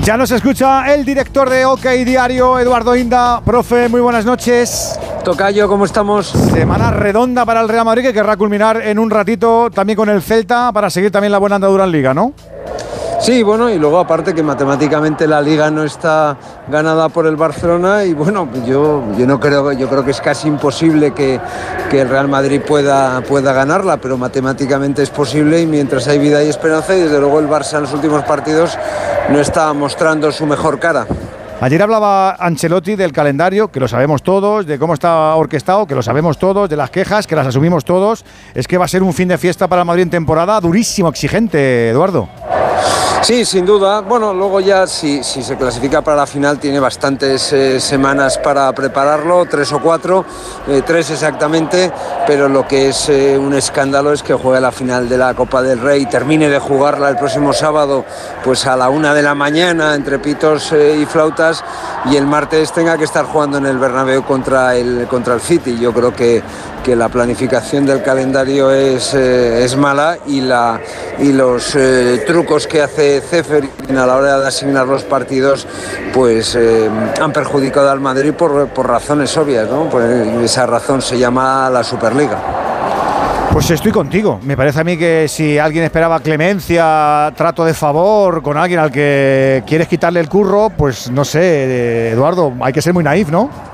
Ya nos escucha el director de OK Diario, Eduardo Inda. Profe, muy buenas noches. Tocayo, ¿cómo estamos? Semana redonda para el Real Madrid que querrá culminar en un ratito también con el Celta para seguir también la buena andadura en Liga, ¿no? Sí, bueno, y luego aparte que matemáticamente la liga no está ganada por el Barcelona y bueno, yo, yo no creo, yo creo que es casi imposible que, que, el Real Madrid pueda, pueda ganarla, pero matemáticamente es posible y mientras hay vida y esperanza y desde luego el Barça en los últimos partidos no está mostrando su mejor cara. Ayer hablaba Ancelotti del calendario, que lo sabemos todos, de cómo está orquestado, que lo sabemos todos, de las quejas, que las asumimos todos. Es que va a ser un fin de fiesta para el Madrid en temporada durísimo, exigente, Eduardo. Sí, sin duda. Bueno, luego ya si, si se clasifica para la final tiene bastantes eh, semanas para prepararlo, tres o cuatro, eh, tres exactamente, pero lo que es eh, un escándalo es que juegue la final de la Copa del Rey, termine de jugarla el próximo sábado pues a la una de la mañana entre pitos y flautas y el martes tenga que estar jugando en el Bernabéu contra el, contra el City. Yo creo que que la planificación del calendario es, es mala y, la, y los trucos que hace Cefer a la hora de asignar los partidos pues eh, han perjudicado al Madrid por, por razones obvias. ¿no? Pues esa razón se llama la Superliga. Pues estoy contigo. Me parece a mí que si alguien esperaba clemencia, trato de favor con alguien al que quieres quitarle el curro, pues no sé, Eduardo, hay que ser muy naif, ¿no?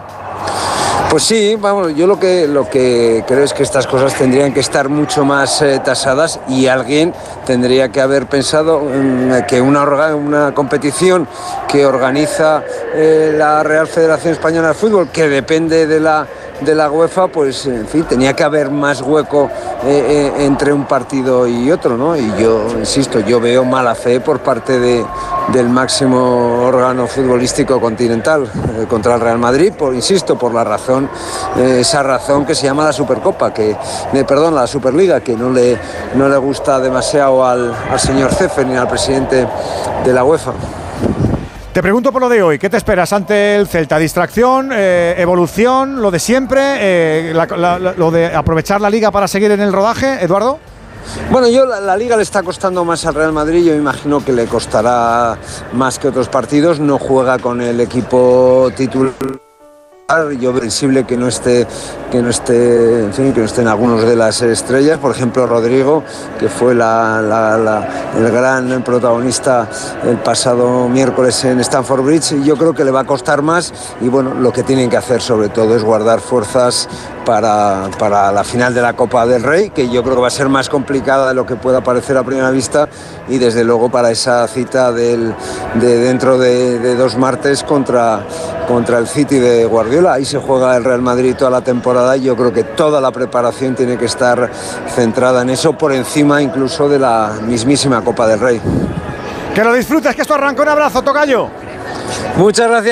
Pues sí, vamos, yo lo que, lo que creo es que estas cosas tendrían que estar mucho más eh, tasadas y alguien tendría que haber pensado mm, que una, una competición que organiza eh, la Real Federación Española de Fútbol, que depende de la de la UEFA, pues en fin, tenía que haber más hueco eh, eh, entre un partido y otro, ¿no? Y yo, insisto, yo veo mala fe por parte de, del máximo órgano futbolístico continental eh, contra el Real Madrid, por, insisto, por la razón, esa razón que se llama la Supercopa, que, perdón, la Superliga, que no le, no le gusta demasiado al, al señor Cefe ni al presidente de la UEFA. Te pregunto por lo de hoy, ¿qué te esperas ante el Celta? ¿Distracción, eh, evolución, lo de siempre, eh, lo de aprovechar la liga para seguir en el rodaje, Eduardo? Bueno, yo la, liga le está costando más al Real Madrid, yo imagino que le costará más que otros partidos, no juega con el equipo titular yo sensible que no esté que no esté en fin que no estén algunos de las estrellas. Por ejemplo Rodrigo que fue la, el gran protagonista el pasado miércoles en Stamford Bridge y yo creo que le va a costar más y bueno lo que tienen que hacer sobre todo es guardar fuerzas para, para la final de la Copa del Rey que yo creo que va a ser más complicada de lo que pueda parecer a primera vista y desde luego para esa cita del, de dentro de, de dos martes contra contra el City de Guardiola. Ahí se juega el Real Madrid toda la temporada y yo creo que toda la preparación tiene que estar centrada en eso, por encima incluso de la mismísima Copa del Rey. Que lo disfrutes, que esto arranca. Un abrazo, Tocayo. Muchas gracias.